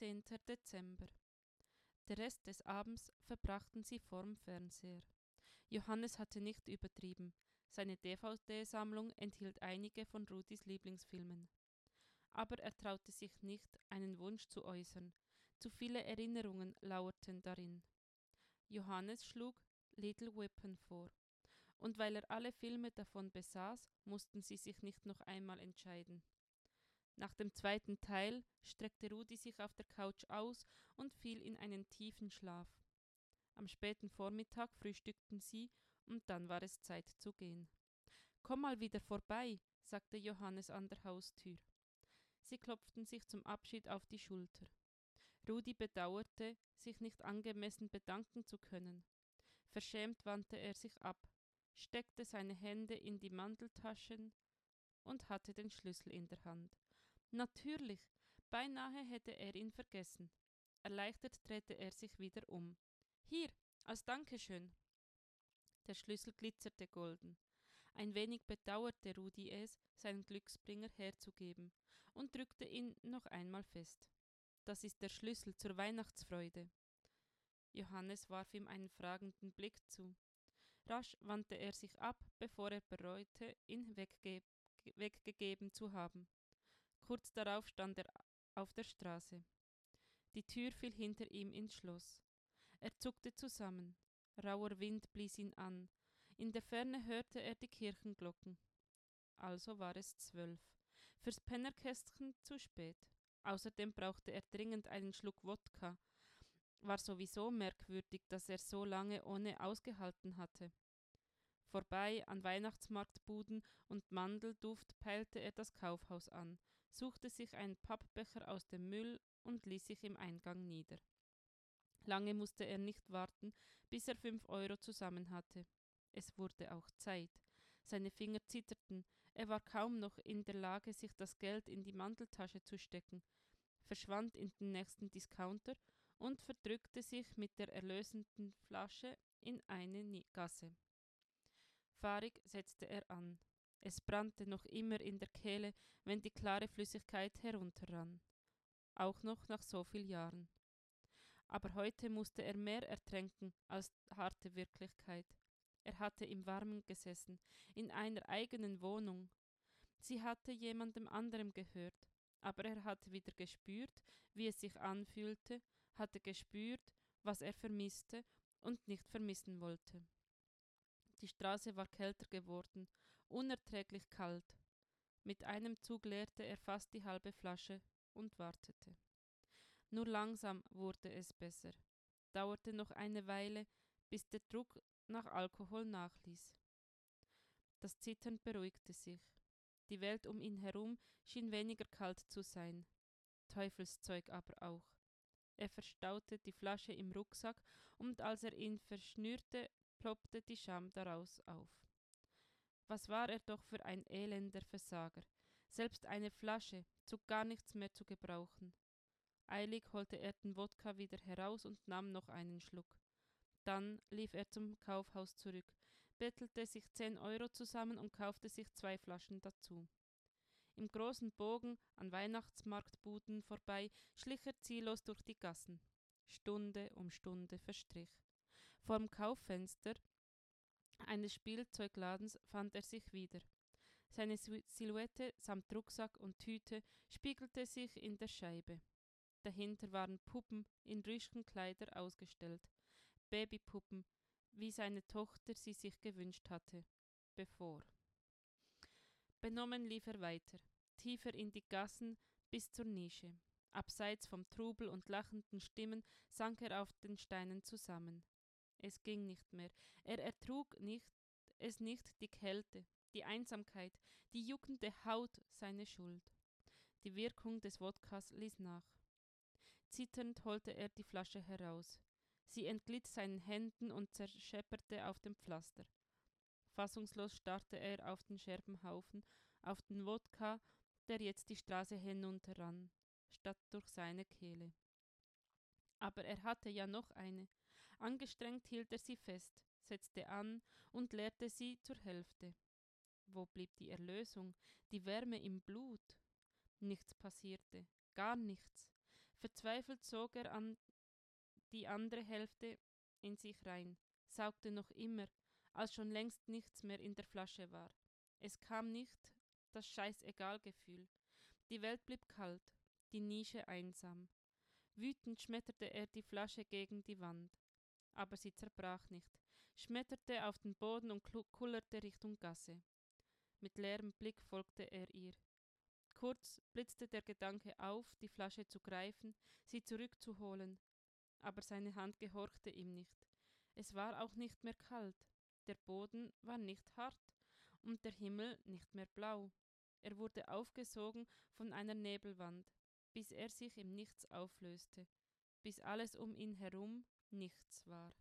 15. Dezember. Der Rest des Abends verbrachten sie vorm Fernseher. Johannes hatte nicht übertrieben. Seine DVD-Sammlung enthielt einige von Rudis Lieblingsfilmen. Aber er traute sich nicht, einen Wunsch zu äußern. Zu viele Erinnerungen lauerten darin. Johannes schlug Little Weapon vor. Und weil er alle Filme davon besaß, mussten sie sich nicht noch einmal entscheiden. Nach dem zweiten Teil streckte Rudi sich auf der Couch aus und fiel in einen tiefen Schlaf. Am späten Vormittag frühstückten sie und dann war es Zeit zu gehen. Komm mal wieder vorbei, sagte Johannes an der Haustür. Sie klopften sich zum Abschied auf die Schulter. Rudi bedauerte, sich nicht angemessen bedanken zu können. Verschämt wandte er sich ab, steckte seine Hände in die Manteltaschen und hatte den Schlüssel in der Hand. Natürlich, beinahe hätte er ihn vergessen. Erleichtert drehte er sich wieder um. Hier, als Dankeschön. Der Schlüssel glitzerte golden. Ein wenig bedauerte Rudi es, seinen Glücksbringer herzugeben, und drückte ihn noch einmal fest. Das ist der Schlüssel zur Weihnachtsfreude. Johannes warf ihm einen fragenden Blick zu. Rasch wandte er sich ab, bevor er bereute, ihn wegge weggegeben zu haben. Kurz darauf stand er auf der Straße. Die Tür fiel hinter ihm ins Schloss. Er zuckte zusammen. Rauer Wind blies ihn an. In der Ferne hörte er die Kirchenglocken. Also war es zwölf. Fürs Pennerkästchen zu spät. Außerdem brauchte er dringend einen Schluck Wodka. War sowieso merkwürdig, dass er so lange ohne ausgehalten hatte. Vorbei an Weihnachtsmarktbuden und Mandelduft peilte er das Kaufhaus an, suchte sich einen Pappbecher aus dem Müll und ließ sich im Eingang nieder. Lange musste er nicht warten, bis er fünf Euro zusammen hatte. Es wurde auch Zeit. Seine Finger zitterten, er war kaum noch in der Lage, sich das Geld in die Manteltasche zu stecken, verschwand in den nächsten Discounter und verdrückte sich mit der erlösenden Flasche in eine Gasse. Fahrig setzte er an. Es brannte noch immer in der Kehle, wenn die klare Flüssigkeit herunterrann. Auch noch nach so vielen Jahren. Aber heute musste er mehr ertränken als harte Wirklichkeit. Er hatte im Warmen gesessen, in einer eigenen Wohnung. Sie hatte jemandem anderem gehört, aber er hatte wieder gespürt, wie es sich anfühlte, hatte gespürt, was er vermisste und nicht vermissen wollte. Die Straße war kälter geworden, unerträglich kalt. Mit einem Zug leerte er fast die halbe Flasche und wartete. Nur langsam wurde es besser. Dauerte noch eine Weile, bis der Druck nach Alkohol nachließ. Das Zittern beruhigte sich. Die Welt um ihn herum schien weniger kalt zu sein. Teufelszeug aber auch. Er verstaute die Flasche im Rucksack und als er ihn verschnürte, ploppte die Scham daraus auf. Was war er doch für ein elender Versager, selbst eine Flasche, zu gar nichts mehr zu gebrauchen. Eilig holte er den Wodka wieder heraus und nahm noch einen Schluck. Dann lief er zum Kaufhaus zurück, bettelte sich zehn Euro zusammen und kaufte sich zwei Flaschen dazu. Im großen Bogen an Weihnachtsmarktbuden vorbei schlich er ziellos durch die Gassen. Stunde um Stunde verstrich. Vorm Kauffenster eines Spielzeugladens fand er sich wieder. Seine Silhouette samt Rucksack und Tüte spiegelte sich in der Scheibe. Dahinter waren Puppen in Rüschenkleider ausgestellt, Babypuppen, wie seine Tochter sie sich gewünscht hatte, bevor. Benommen lief er weiter, tiefer in die Gassen bis zur Nische. Abseits vom Trubel und lachenden Stimmen sank er auf den Steinen zusammen. Es ging nicht mehr. Er ertrug nicht, es nicht die Kälte, die Einsamkeit, die juckende Haut seine Schuld. Die Wirkung des Wodkas ließ nach. Zitternd holte er die Flasche heraus. Sie entglitt seinen Händen und zerschepperte auf dem Pflaster. Fassungslos starrte er auf den Scherbenhaufen, auf den Wodka, der jetzt die Straße hinunterrann, statt durch seine Kehle. Aber er hatte ja noch eine. Angestrengt hielt er sie fest, setzte an und leerte sie zur Hälfte. Wo blieb die Erlösung, die Wärme im Blut? Nichts passierte, gar nichts. Verzweifelt zog er an die andere Hälfte in sich rein, saugte noch immer, als schon längst nichts mehr in der Flasche war. Es kam nicht das Scheißegal-Gefühl. Die Welt blieb kalt, die Nische einsam. Wütend schmetterte er die Flasche gegen die Wand. Aber sie zerbrach nicht, schmetterte auf den Boden und kullerte Richtung Gasse. Mit leerem Blick folgte er ihr. Kurz blitzte der Gedanke auf, die Flasche zu greifen, sie zurückzuholen, aber seine Hand gehorchte ihm nicht. Es war auch nicht mehr kalt, der Boden war nicht hart und der Himmel nicht mehr blau. Er wurde aufgesogen von einer Nebelwand, bis er sich im Nichts auflöste, bis alles um ihn herum nichts war.